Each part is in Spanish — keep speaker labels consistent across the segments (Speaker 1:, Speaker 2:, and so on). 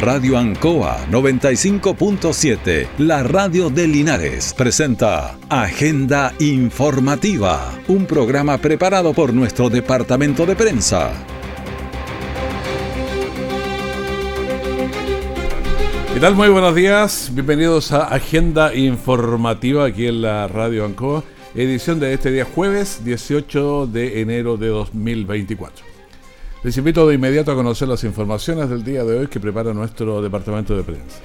Speaker 1: Radio Ancoa 95.7, la radio de Linares, presenta Agenda Informativa, un programa preparado por nuestro departamento de prensa.
Speaker 2: ¿Qué tal? Muy buenos días, bienvenidos a Agenda Informativa aquí en la Radio Ancoa, edición de este día jueves 18 de enero de 2024. Les invito de inmediato a conocer las informaciones del día de hoy que prepara nuestro departamento de prensa.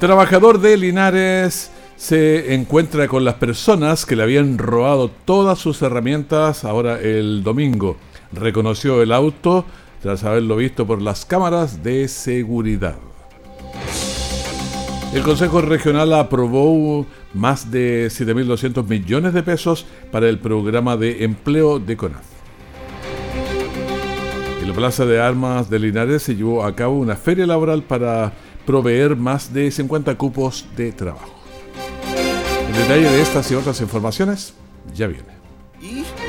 Speaker 2: Trabajador de Linares se encuentra con las personas que le habían robado todas sus herramientas ahora el domingo. Reconoció el auto tras haberlo visto por las cámaras de seguridad. El Consejo Regional aprobó más de 7.200 millones de pesos para el programa de empleo de CONAF. La Plaza de Armas de Linares se llevó a cabo una feria laboral para proveer más de 50 cupos de trabajo. El detalle de estas y otras informaciones ya viene.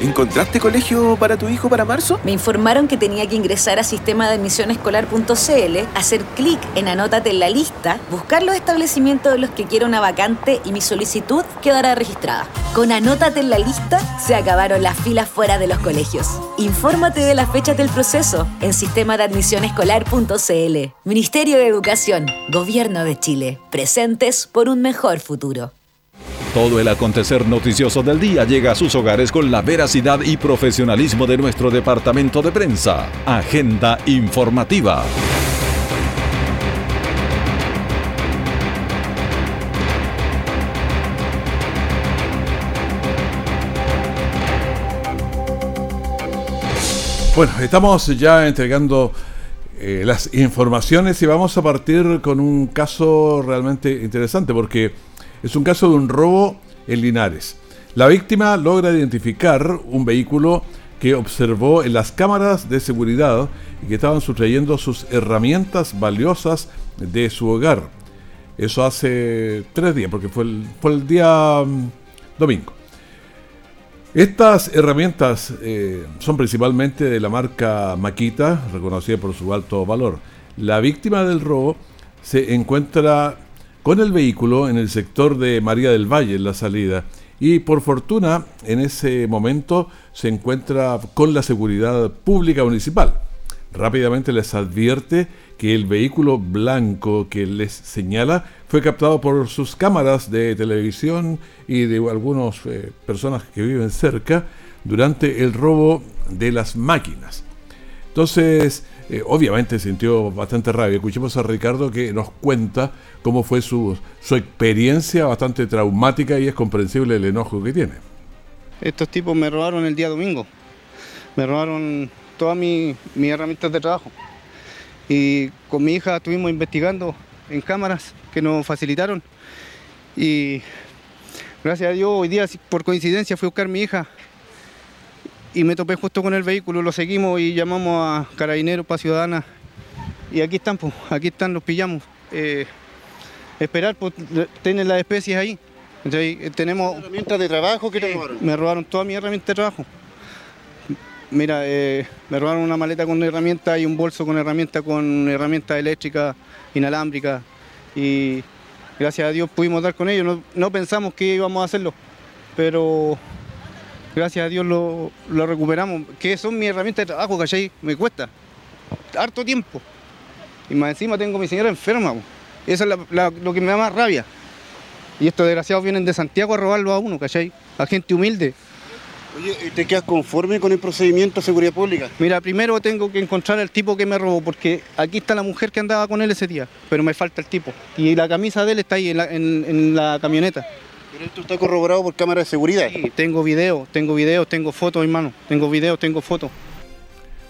Speaker 3: ¿Encontraste colegio para tu hijo para marzo?
Speaker 4: Me informaron que tenía que ingresar a sistema de admisión escolar.cl, hacer clic en Anótate en la lista, buscar los establecimientos de los que quiero una vacante y mi solicitud quedará registrada. Con Anótate en la lista se acabaron las filas fuera de los colegios. Infórmate de las fechas del proceso en sistema de admisión escolar.cl. Ministerio de Educación, Gobierno de Chile. Presentes por un mejor futuro.
Speaker 1: Todo el acontecer noticioso del día llega a sus hogares con la veracidad y profesionalismo de nuestro departamento de prensa. Agenda informativa.
Speaker 2: Bueno, estamos ya entregando eh, las informaciones y vamos a partir con un caso realmente interesante porque es un caso de un robo en Linares. La víctima logra identificar un vehículo que observó en las cámaras de seguridad y que estaban sustrayendo sus herramientas valiosas de su hogar. Eso hace tres días, porque fue el, día mm, domingo. Estas herramientas eh, son principalmente de la marca Makita, reconocida por su alto valor. La víctima del robo se encuentra con el vehículo en el sector de María del Valle, en la salida. Y por fortuna, en ese momento se encuentra con la seguridad pública municipal. Rápidamente les advierte que el vehículo blanco que les señala fue captado por sus cámaras de televisión y de algunas eh, personas que viven cerca durante el robo de las máquinas. Entonces, eh, obviamente sintió bastante rabia. Escuchemos a Ricardo que nos cuenta cómo fue su, su experiencia bastante traumática y es comprensible el enojo que tiene.
Speaker 5: Estos tipos me robaron el día domingo. Me robaron todas mis, mis herramientas de trabajo. Y con mi hija estuvimos investigando en cámaras que nos facilitaron. Y gracias a Dios, hoy día, por coincidencia, fui a buscar a mi hija y me topé justo con el vehículo, lo seguimos y llamamos a carabineros para ciudadanas y aquí están, pues, aquí están, los pillamos. Eh, esperar, pues, tienen las especies ahí. Entonces, eh, tenemos...
Speaker 6: ¿Herramientas de trabajo que te robaron?
Speaker 5: Me robaron todas mis herramientas de trabajo. Mira, eh, me robaron una maleta con herramientas y un bolso con herramientas con herramientas eléctricas, inalámbricas. Y gracias a Dios pudimos dar con ellos. No, no pensamos que íbamos a hacerlo, pero gracias a Dios lo, lo recuperamos. Que son mis herramientas de trabajo, ¿cachai? Me cuesta harto tiempo. Y más encima tengo a mi señora enferma. po. Eso es la- la- lo que me da más rabia. Y estos desgraciados vienen de Santiago a robarlo a uno, ¿cachai? A gente humilde.
Speaker 6: Oye, ¿y ¿te quedas conforme con el procedimiento de seguridad pública?
Speaker 5: Mira, primero tengo que encontrar al tipo que me robó, porque aquí está la mujer que andaba con él ese día, pero me falta el tipo. Y la camisa de él está ahí en la, en- en la camioneta.
Speaker 6: Pero esto está corroborado por cámara de seguridad.
Speaker 5: Y tengo video, tengo videos, tengo fotos, hermano. Tengo videos, tengo fotos.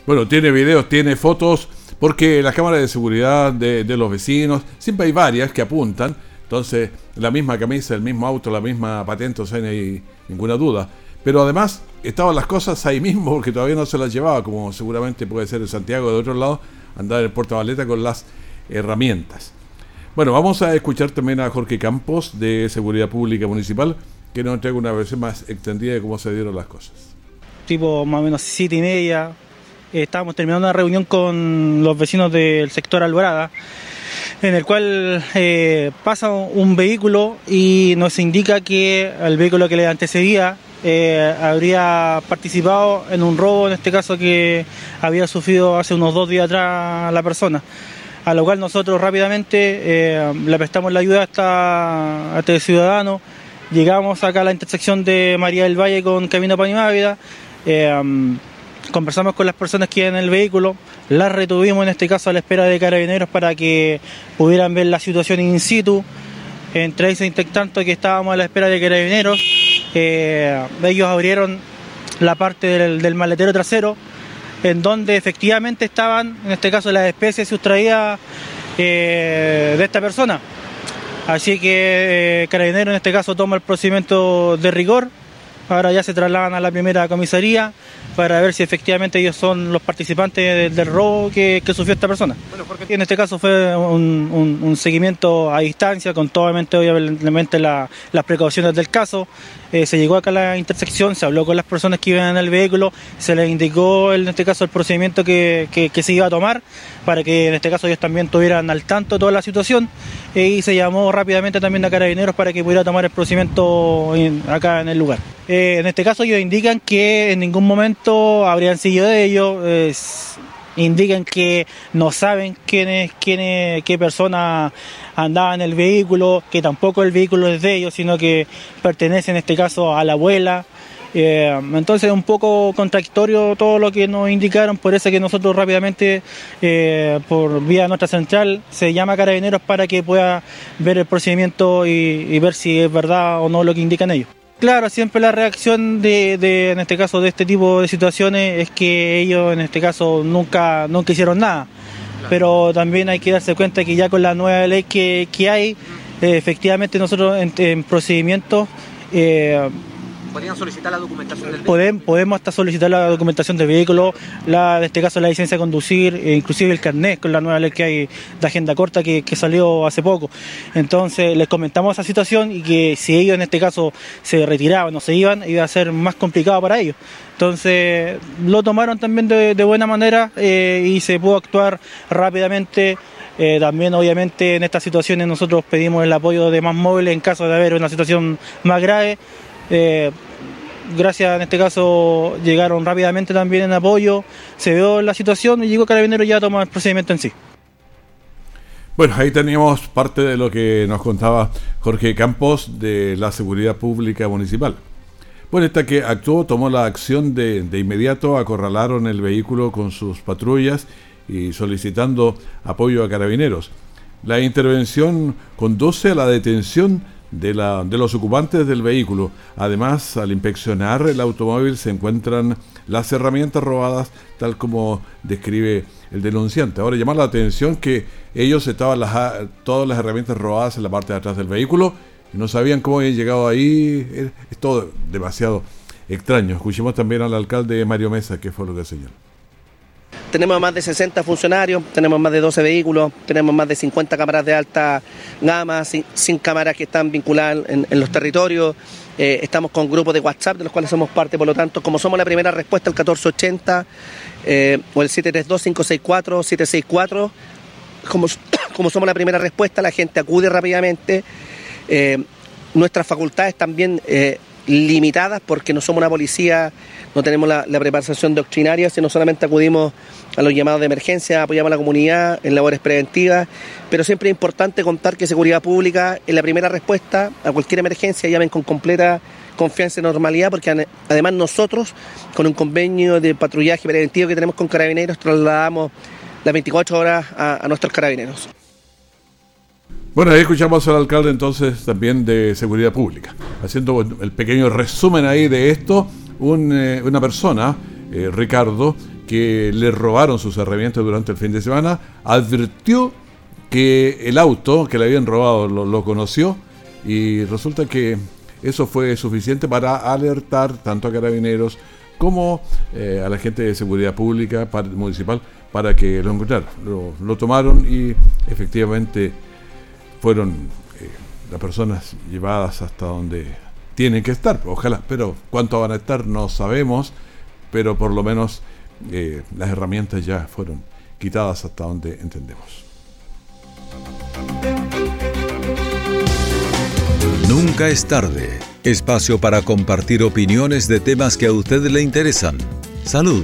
Speaker 2: Bueno, tiene videos, tiene fotos, porque las cámaras de seguridad de, de los vecinos, siempre hay varias que apuntan. Entonces, la misma camisa, el mismo auto, la misma patente, o sea, no hay ninguna duda. Pero además, estaban las cosas ahí mismo, porque todavía no se las llevaba, como seguramente puede ser en Santiago o de otro lado, andar en el Puerto Valeta con las herramientas. Bueno, vamos a escuchar también a Jorge Campos de Seguridad Pública Municipal, que nos entrega una versión más extendida de cómo se dieron las cosas.
Speaker 7: tipo más o menos siete y media, estábamos terminando una reunión con los vecinos del sector Alvarada, en el cual eh, pasa un vehículo y nos indica que el vehículo que le antecedía eh, habría participado en un robo, en este caso que había sufrido hace unos dos días atrás la persona. A lo cual nosotros rápidamente eh, le prestamos la ayuda a, este ciudadano. Llegamos acá a la intersección de María del Valle con Camino Panimávida. Eh, conversamos con las personas que iban en el vehículo, las retuvimos en este caso a la espera de carabineros para que pudieran ver la situación in situ. Entre ese tanto que estábamos a la espera de carabineros, eh, ellos abrieron la parte del, maletero trasero, en donde efectivamente estaban, en este caso, las especies sustraídas eh, de esta persona. Así que eh, Carabinero en este caso toma el procedimiento de rigor, ahora ya se trasladan a la primera comisaría para ver si efectivamente ellos son los participantes del, robo que, sufrió esta persona. Bueno, porque en este caso fue un, seguimiento a distancia, con totalmente obviamente las precauciones del caso. Eh, se llegó acá a la intersección, se habló con las personas que iban en el vehículo, se les indicó en este caso el procedimiento que, se iba a tomar para que en este caso ellos también tuvieran al tanto toda la situación eh, y se llamó rápidamente también a carabineros para que pudiera tomar el procedimiento acá en el lugar. Eh, en este caso ellos indican que en ningún momento habrían seguido de ellos, indican que no saben quién quién qué persona andaba en el vehículo, que tampoco el vehículo es de ellos, sino que pertenece en este caso a la abuela. Eh, entonces es un poco contradictorio todo lo que nos indicaron, por eso que nosotros rápidamente, eh, por vía nuestra central, se llama a carabineros para que pueda ver el procedimiento y ver si es verdad o no lo que indican ellos. Claro, siempre la reacción de, en este caso, de este tipo de situaciones es que ellos, en este caso, nunca, nunca hicieron nada. Pero también hay que darse cuenta que ya con la nueva ley que, hay, eh, efectivamente nosotros en, en procedimientos eh,
Speaker 8: ¿Podrían solicitar la documentación del
Speaker 7: vehículo? Podemos, hasta solicitar la documentación del vehículo, la, en este caso la licencia de conducir, e inclusive el carnet con la nueva ley que hay de agenda corta que, salió hace poco. Entonces les comentamos esa situación y que si ellos en este caso se retiraban o se iban, iba a ser más complicado para ellos. Entonces lo tomaron también de, buena manera eh, y se pudo actuar rápidamente. Eh, también obviamente en estas situaciones nosotros pedimos el apoyo de más móviles en caso de haber una situación más grave. Eh, gracias en este caso llegaron rápidamente también en apoyo, se vio la situación y llegó Carabinero ya a tomar el procedimiento en sí.
Speaker 2: Bueno, ahí teníamos parte de lo que nos contaba Jorge Campos de la Seguridad Pública Municipal. Bueno, esta que actuó tomó la acción de, de inmediato, acorralaron el vehículo con sus patrullas y solicitando apoyo a carabineros. La intervención conduce a la detención de, la, de los ocupantes del vehículo. Además, al inspeccionar el automóvil se encuentran las herramientas robadas, tal como describe el denunciante. Ahora, llama la atención que ellos estaban las, todas las herramientas robadas en la parte de atrás del vehículo y no sabían cómo habían llegado ahí. Es todo demasiado extraño. Escuchemos también al alcalde Mario Mesa, que fue lo que señaló.
Speaker 9: Tenemos más de 60 funcionarios, tenemos más de 12 vehículos, tenemos más de 50 cámaras de alta gama, sin, cámaras que están vinculadas en, los territorios. Eh, estamos con grupos de WhatsApp de los cuales somos parte, por lo tanto, como somos la primera respuesta, el 1480 eh, o el 732-564-764, como, como somos la primera respuesta, la gente acude rápidamente. Eh, nuestras facultades también limitadas porque no somos una policía, no tenemos la, preparación doctrinaria, sino solamente acudimos a los llamados de emergencia, apoyamos a la comunidad en labores preventivas, pero siempre es importante contar que seguridad pública es la primera respuesta a cualquier emergencia, llamen con completa confianza y normalidad, porque además nosotros, con un convenio de patrullaje preventivo que tenemos con carabineros, trasladamos las 24 horas a nuestros carabineros.
Speaker 2: Bueno, ahí escuchamos al alcalde entonces también de Seguridad Pública. Haciendo el pequeño resumen ahí de esto, eh, una persona, eh, Ricardo, que le robaron sus herramientas durante el fin de semana, advirtió que el auto que le habían robado lo, conoció y resulta que eso fue suficiente para alertar tanto a carabineros como eh, a la gente de seguridad pública municipal para que lo encontraran. lo tomaron y efectivamente fueron eh, las personas llevadas hasta donde tienen que estar, ojalá, pero cuánto van a estar no sabemos, pero por lo menos eh, las herramientas ya fueron quitadas hasta donde entendemos.
Speaker 1: Nunca es tarde. Espacio para compartir opiniones de temas que a usted le interesan. Salud,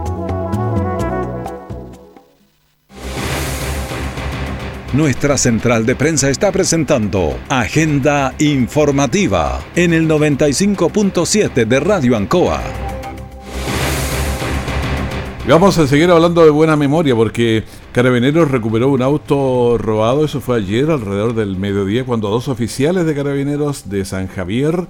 Speaker 1: Nuestra central de prensa está presentando Agenda Informativa en el 95.7 de Radio Ancoa.
Speaker 2: Vamos a seguir hablando de buena memoria porque Carabineros recuperó un auto robado, eso fue ayer alrededor del mediodía cuando dos oficiales de Carabineros de San Javier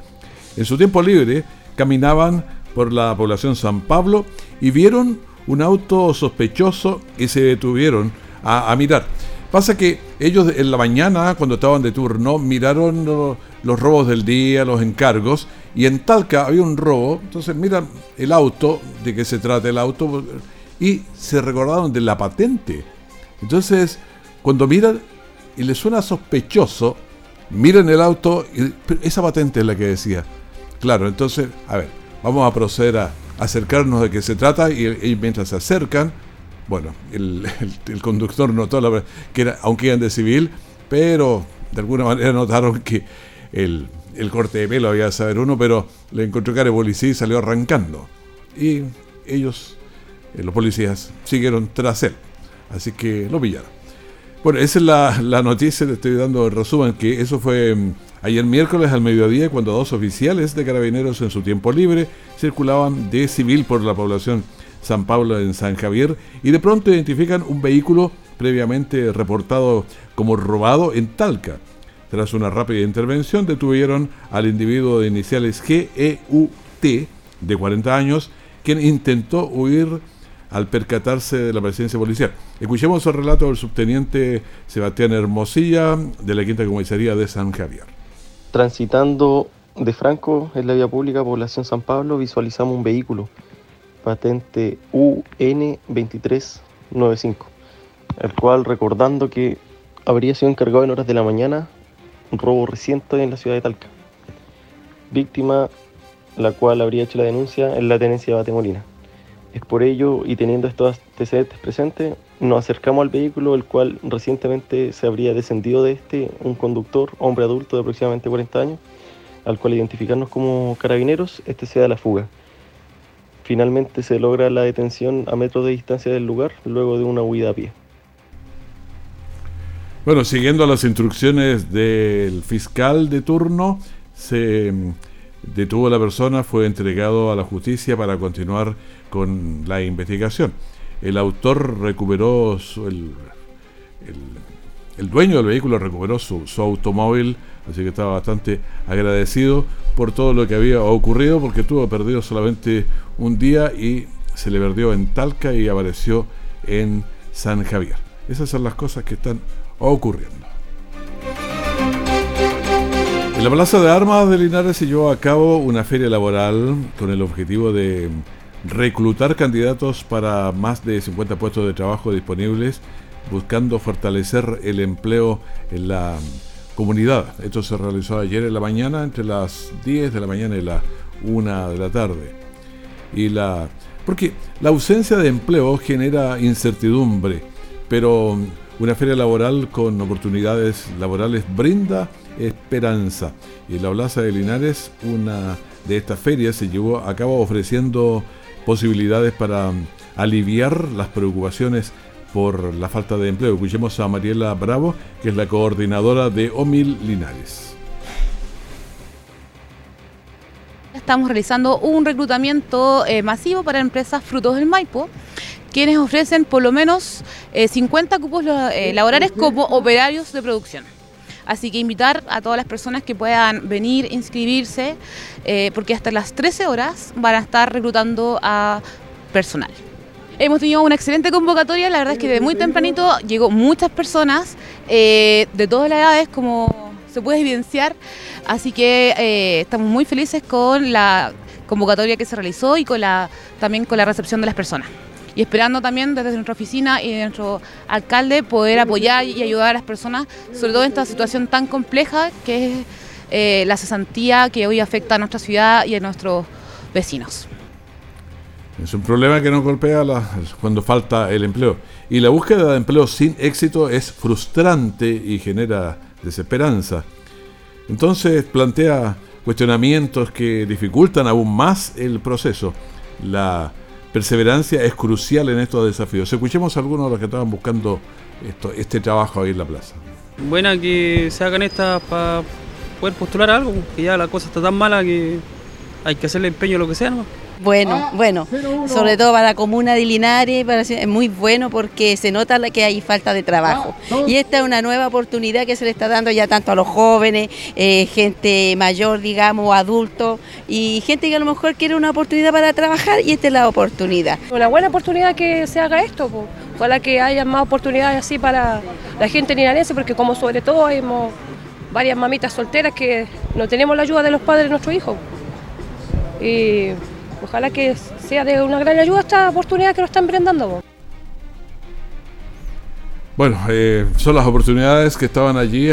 Speaker 2: en su tiempo libre caminaban por la población San Pablo y vieron un auto sospechoso y se detuvieron a, mirar. Pasa que ellos en la mañana, cuando estaban de turno, miraron los robos del día, los encargos, y en Talca había un robo, entonces miran el auto, de qué se trata el auto, y se recordaron de la patente. Entonces, cuando miran y les suena sospechoso, miran el auto y esa patente es la que decía. Claro, entonces, a ver, vamos a proceder a acercarnos de qué se trata y, mientras se acercan, bueno, el, conductor notó la, que era, aunque iban de civil, pero de alguna manera notaron que el, el corte de pelo había de saber uno, pero le encontró cara de policía y salió arrancando. Y ellos, eh, los policías, siguieron tras él. Así que lo pillaron. Bueno, esa es la, la noticia, le estoy dando el resumen, que eso fue mm, ayer miércoles al mediodía cuando dos oficiales de carabineros en su tiempo libre circulaban de civil por la población San Pablo en San Javier y de pronto identifican un vehículo previamente reportado como robado en Talca. Tras una rápida intervención detuvieron al individuo de iniciales GEUT de 40 años, quien intentó huir al percatarse de la presencia policial. Escuchemos el relato del subteniente Sebastián Hermosilla de la Quinta Comisaría de San Javier.
Speaker 10: Transitando de Franco en la vía pública, población San Pablo, visualizamos un vehículo, patente UN2395, el cual recordando que habría sido encargado en horas de la mañana un robo reciente en la ciudad de Talca. Víctima la cual habría hecho la denuncia en la tenencia de Batemolina. Es por ello, y teniendo estos antecedentes presentes, nos acercamos al vehículo, el cual recientemente se habría descendido de este un conductor, hombre adulto de aproximadamente 40 años, al cual identificarnos como carabineros, este se da la fuga. Finalmente se logra la detención a metros de distancia del lugar, luego de una huida a pie.
Speaker 2: Bueno, siguiendo las instrucciones del fiscal de turno, se mm, detuvo a la persona, fue entregado a la justicia para continuar con la investigación. El autor recuperó el, el, dueño del vehículo recuperó su, su automóvil, así que estaba bastante agradecido por todo lo que había ocurrido, porque tuvo perdido solamente un día y se le perdió en Talca y apareció en San Javier. Esas son las cosas que están ocurriendo. En la Plaza de Armas de Linares se llevó a cabo una feria laboral con el objetivo de reclutar candidatos para más de 50 puestos de trabajo disponibles, buscando fortalecer el empleo en la comunidad. Esto se realizó ayer en la mañana, entre las 10 de la mañana y la 1 de la tarde. Y la porque la ausencia de empleo genera incertidumbre, pero una feria laboral con oportunidades laborales brinda esperanza. Y la Plaza de Linares, una de estas ferias se llevó a cabo ofreciendo posibilidades para aliviar las preocupaciones por la falta de empleo. Escuchemos a Mariela Bravo, que es la coordinadora de OMIL Linares.
Speaker 11: Estamos realizando un reclutamiento eh, masivo para empresas frutos del Maipo quienes ofrecen por lo menos 50 eh, cupos eh, laborales como operarios de producción. Así que invitar a todas las personas que puedan venir, inscribirse, eh, porque hasta las 13 horas van a estar reclutando a personal. Hemos tenido una excelente convocatoria, la verdad es que de muy tempranito llegó muchas personas eh, de todas las edades, como se puede evidenciar, así que eh, estamos muy felices con la convocatoria que se realizó y también con la recepción de las personas. Y esperando también desde nuestra oficina y de nuestro alcalde poder apoyar y ayudar a las personas, sobre todo en esta situación tan compleja que es eh, la cesantía que hoy afecta a nuestra ciudad y a nuestros vecinos.
Speaker 2: Es un problema que nos golpea cuando falta el empleo. Y la búsqueda de empleo sin éxito es frustrante y genera desesperanza. Entonces plantea cuestionamientos que dificultan aún más el proceso. La perseverancia es crucial en estos desafíos. Escuchemos a algunos de los que estaban buscando este trabajo ahí en la plaza.
Speaker 12: Buena que se hagan estas para poder postular algo, que ya la cosa está tan mala que hay que hacerle empeño a lo que sea. ¿no?
Speaker 13: Bueno, ah, bueno, sobre todo para la comuna de Linares es muy bueno porque se nota que hay falta de trabajo. Ah, y esta es una nueva oportunidad que se le está dando ya tanto a los jóvenes, eh, gente mayor, digamos, adultos, y gente que a lo mejor quiere una oportunidad para trabajar y esta es la oportunidad.
Speaker 14: Una buena oportunidad que se haga esto, para que haya más oportunidades así para la gente linarense, porque como sobre todo hay varias mamitas solteras que no tenemos la ayuda de los padres de nuestros hijos. Y ojalá que sea de una gran ayuda esta oportunidad que nos están brindando.
Speaker 2: Bueno, eh, son las oportunidades que estaban allí.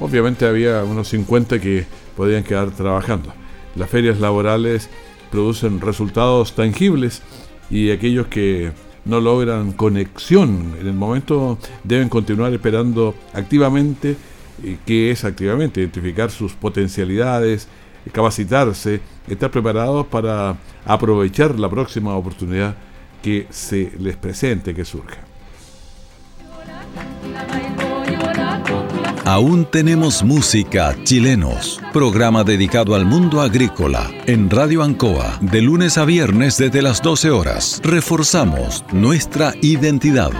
Speaker 2: Obviamente había unos 50 que podían quedar trabajando. Las ferias laborales producen resultados tangibles y aquellos que no logran conexión en el momento deben continuar esperando activamente, que es activamente identificar sus potencialidades, capacitarse, estar preparados para aprovechar la próxima oportunidad que se les presente, que surja.
Speaker 1: Aún tenemos música chilenos, programa dedicado al mundo agrícola en Radio Ancoa de lunes a viernes desde las 12 horas. Reforzamos nuestra identidad.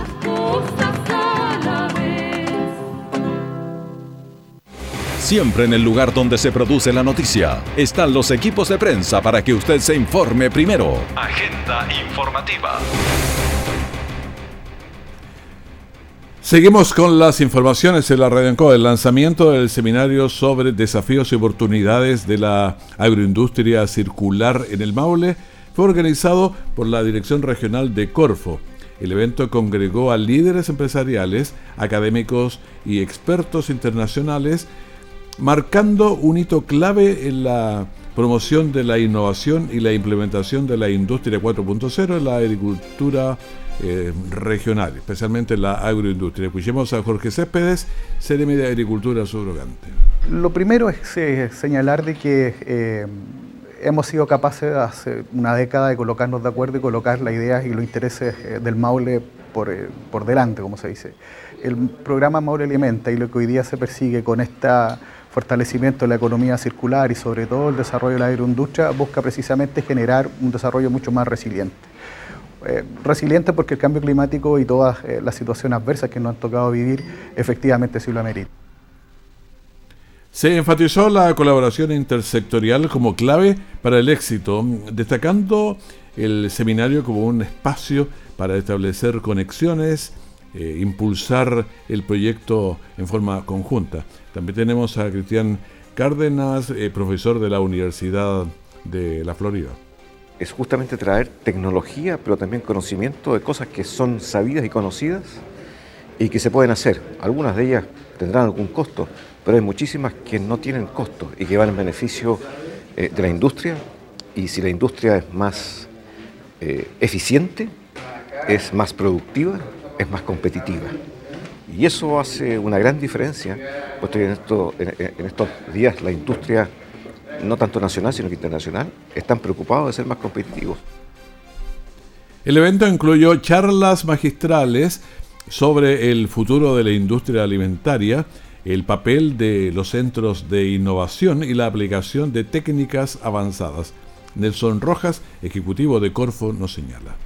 Speaker 1: Siempre en el lugar donde se produce la noticia están los equipos de prensa para que usted se informe primero. Agenda informativa.
Speaker 2: Seguimos con las informaciones en la Radio Enco. El lanzamiento del seminario sobre desafíos y oportunidades de la agroindustria circular en el Maule fue organizado por la Dirección Regional de Corfo. El evento congregó a líderes empresariales, académicos y expertos internacionales marcando un hito clave en la promoción de la innovación y la implementación de la industria 4.0 en la agricultura eh, regional, especialmente en la agroindustria. Escuchemos a Jorge Céspedes, CRM de Agricultura Subrogante.
Speaker 15: Lo primero es eh, señalar de que eh, hemos sido capaces hace una década de colocarnos de acuerdo y colocar las ideas y los intereses del Maule por, por delante, como se dice. El programa Maule Alimenta y lo que hoy día se persigue con esta fortalecimiento de la economía circular y sobre todo el desarrollo de la agroindustria busca precisamente generar un desarrollo mucho más resiliente. Eh, resiliente porque el cambio climático y todas eh, las situaciones adversas que nos han tocado vivir efectivamente sí lo ameritan.
Speaker 2: Se enfatizó la colaboración intersectorial como clave para el éxito, destacando el seminario como un espacio para establecer conexiones, eh, impulsar el proyecto en forma conjunta. También tenemos a Cristian Cárdenas, eh, profesor de la Universidad de la Florida.
Speaker 16: Es justamente traer tecnología, pero también conocimiento de cosas que son sabidas y conocidas y que se pueden hacer. Algunas de ellas tendrán algún costo, pero hay muchísimas que no tienen costo y que van en beneficio eh, de la industria. Y si la industria es más eficiente, es más productiva, es más competitiva. Y eso hace una gran diferencia, puesto que en, esto, en, estos días la industria, no tanto nacional, sino que internacional, están preocupados de ser más competitivos.
Speaker 2: El evento incluyó charlas magistrales sobre el futuro de la industria alimentaria, el papel de los centros de innovación y la aplicación de técnicas avanzadas. Nelson Rojas, ejecutivo de Corfo, nos señala.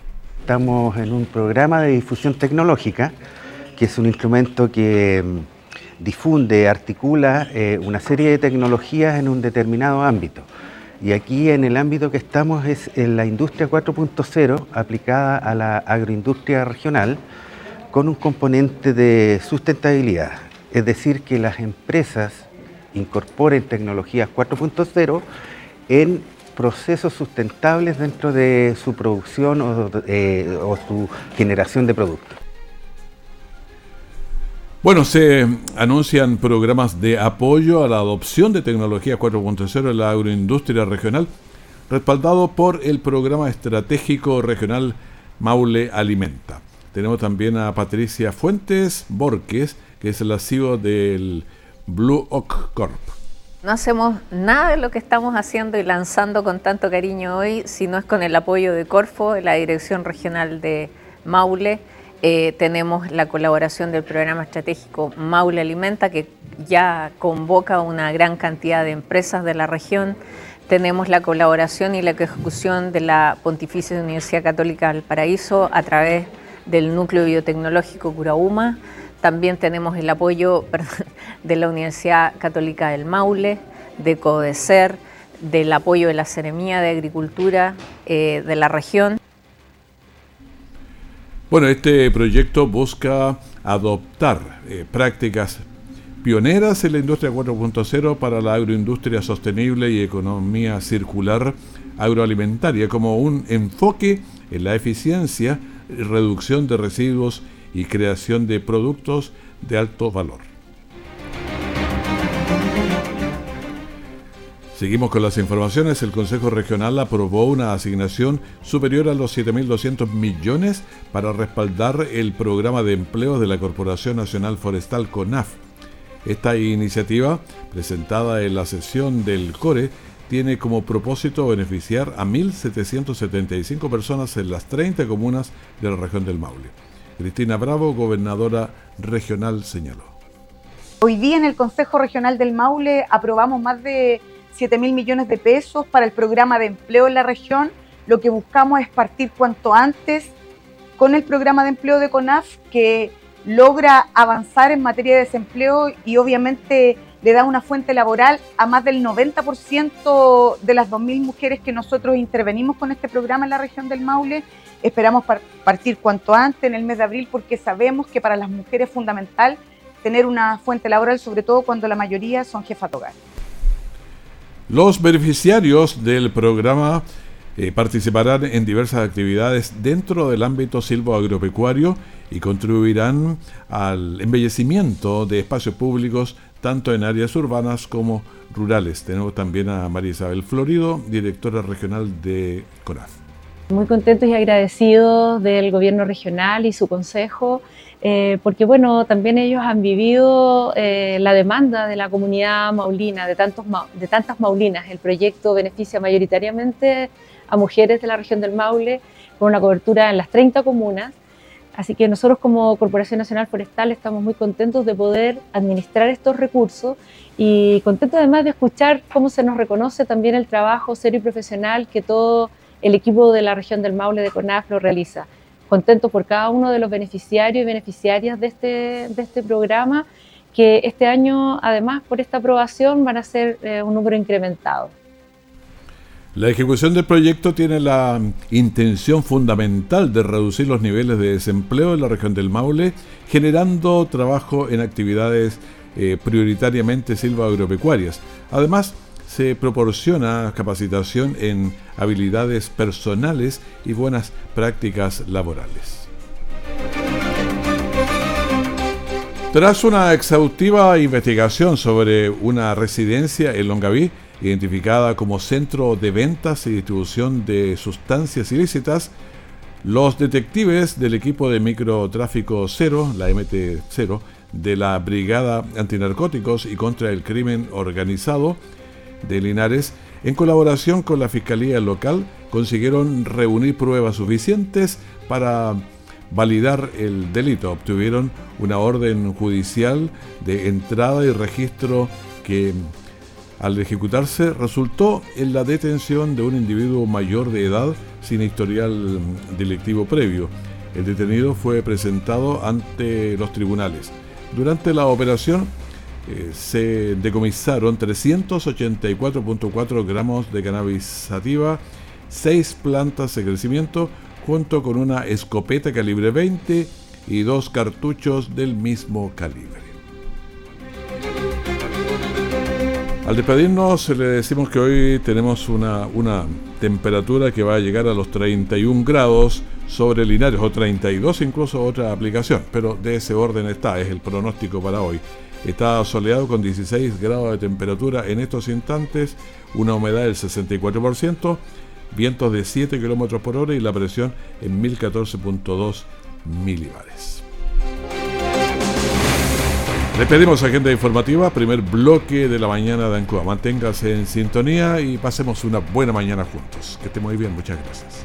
Speaker 17: Estamos en un programa de difusión tecnológica, que es un instrumento que mm, difunde, articula eh, una serie de tecnologías en un determinado ámbito. Y aquí en el ámbito que estamos es en la industria 4.0 aplicada a la agroindustria regional con un componente de sustentabilidad, es decir, que las empresas incorporen tecnologías 4.0 en procesos sustentables dentro de su producción o, eh, o su generación de productos.
Speaker 2: Bueno, se anuncian programas de apoyo a la adopción de tecnología 4.0 en la agroindustria regional, respaldado por el programa estratégico regional Maule Alimenta. Tenemos también a Patricia Fuentes Borges, que es la CEO del Blue Oak Corp.
Speaker 18: No hacemos nada de lo que estamos haciendo y lanzando con tanto cariño hoy, si no es con el apoyo de Corfo, de la Dirección Regional de Maule, eh, tenemos la colaboración del programa estratégico Maule Alimenta, que ya convoca una gran cantidad de empresas de la región. Tenemos la colaboración y la ejecución de la Pontificia Universidad Católica del Paraíso a través del Núcleo Biotecnológico Curauma. También tenemos el apoyo de la Universidad Católica del Maule, de CODECER, del apoyo de la Seremía de Agricultura eh, de la región.
Speaker 2: Bueno, este proyecto busca adoptar eh, prácticas pioneras en la industria 4.0 para la agroindustria sostenible y economía circular agroalimentaria como un enfoque en la eficiencia, reducción de residuos y creación de productos de alto valor. Seguimos con las informaciones. El Consejo Regional aprobó una asignación superior a los 7.200 millones para respaldar el programa de empleo de la Corporación Nacional Forestal CONAF. Esta iniciativa, presentada en la sesión del CORE, tiene como propósito beneficiar a 1.775 personas en las 30 comunas de la región del Maule. Cristina Bravo, gobernadora regional, señaló.
Speaker 19: Hoy día en el Consejo Regional del Maule aprobamos más de 7 mil millones de pesos para el programa de empleo en la región. Lo que buscamos es partir cuanto antes con el programa de empleo de CONAF que logra avanzar en materia de desempleo y obviamente le da una fuente laboral a más del 90% de las 2.000 mujeres que nosotros intervenimos con este programa en la región del Maule. Esperamos partir cuanto antes en el mes de abril porque sabemos que para las mujeres es fundamental tener una fuente laboral, sobre todo cuando la mayoría son jefas de.
Speaker 2: Los beneficiarios del programa eh, participarán en diversas actividades dentro del ámbito silvoagropecuario y contribuirán al embellecimiento de espacios públicos tanto en áreas urbanas como rurales. Tenemos también a María Isabel Florido, directora regional de CONAF.
Speaker 20: Muy contentos y agradecidos del gobierno regional y su consejo eh, porque bueno, también ellos han vivido eh, la demanda de la comunidad maulina, de, tantos, de tantas maulinas. El proyecto beneficia mayoritariamente a mujeres de la región del Maule, con una cobertura en las 30 comunas. Así que nosotros como Corporación Nacional Forestal estamos muy contentos de poder administrar estos recursos y contentos además de escuchar cómo se nos reconoce también el trabajo serio y profesional que todo el equipo de la región del Maule de CONAF lo realiza contento por cada uno de los beneficiarios y beneficiarias de este, de este programa, que este año, además, por esta aprobación, van a ser eh, un número incrementado.
Speaker 2: La ejecución del proyecto tiene la intención fundamental de reducir los niveles de desempleo en la región del Maule, generando trabajo en actividades eh, prioritariamente silvagropecuarias. Además, se proporciona capacitación en habilidades personales y buenas prácticas laborales. Tras una exhaustiva investigación sobre una residencia en Longaví, identificada como centro de ventas y distribución de sustancias ilícitas, los detectives del equipo de microtráfico cero, la MT0, de la Brigada Antinarcóticos y contra el Crimen Organizado, de Linares, en colaboración con la Fiscalía local, consiguieron reunir pruebas suficientes para validar el delito. Obtuvieron una orden judicial de entrada y registro que al ejecutarse resultó en la detención de un individuo mayor de edad sin historial delictivo previo. El detenido fue presentado ante los tribunales. Durante la operación eh, se decomisaron 384.4 gramos de cannabis sativa, 6 plantas de crecimiento, junto con una escopeta calibre 20 y dos cartuchos del mismo calibre. Al despedirnos le decimos que hoy tenemos una, una temperatura que va a llegar a los 31 grados sobre Linares o 32 incluso otra aplicación, pero de ese orden está, es el pronóstico para hoy. Está soleado con 16 grados de temperatura en estos instantes, una humedad del 64%, vientos de 7 kilómetros por hora y la presión en 1014.2 milibares. Le pedimos agenda informativa, primer bloque de la mañana de Ancoa. Manténgase en sintonía y pasemos una buena mañana juntos. Que esté muy bien, muchas gracias.